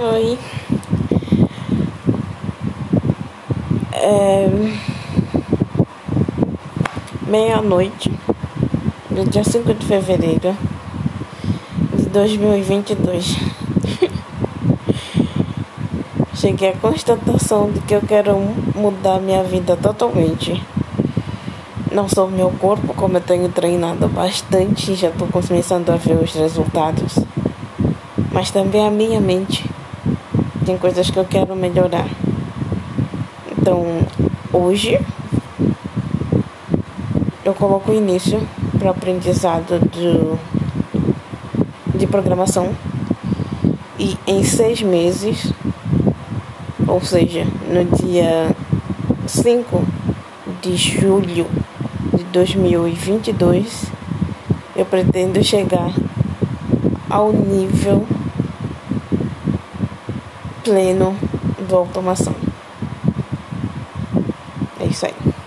Oi. É... Meia-noite do dia 5 de fevereiro de 2022. Cheguei à constatação de que eu quero mudar minha vida totalmente. Não só o meu corpo, como eu tenho treinado bastante, já estou começando a ver os resultados, mas também a minha mente. Tem coisas que eu quero melhorar. Então, hoje eu coloco o início para o aprendizado de, de programação e em seis meses, ou seja, no dia 5 de julho de 2022, eu pretendo chegar ao nível pleno da automação. É isso aí.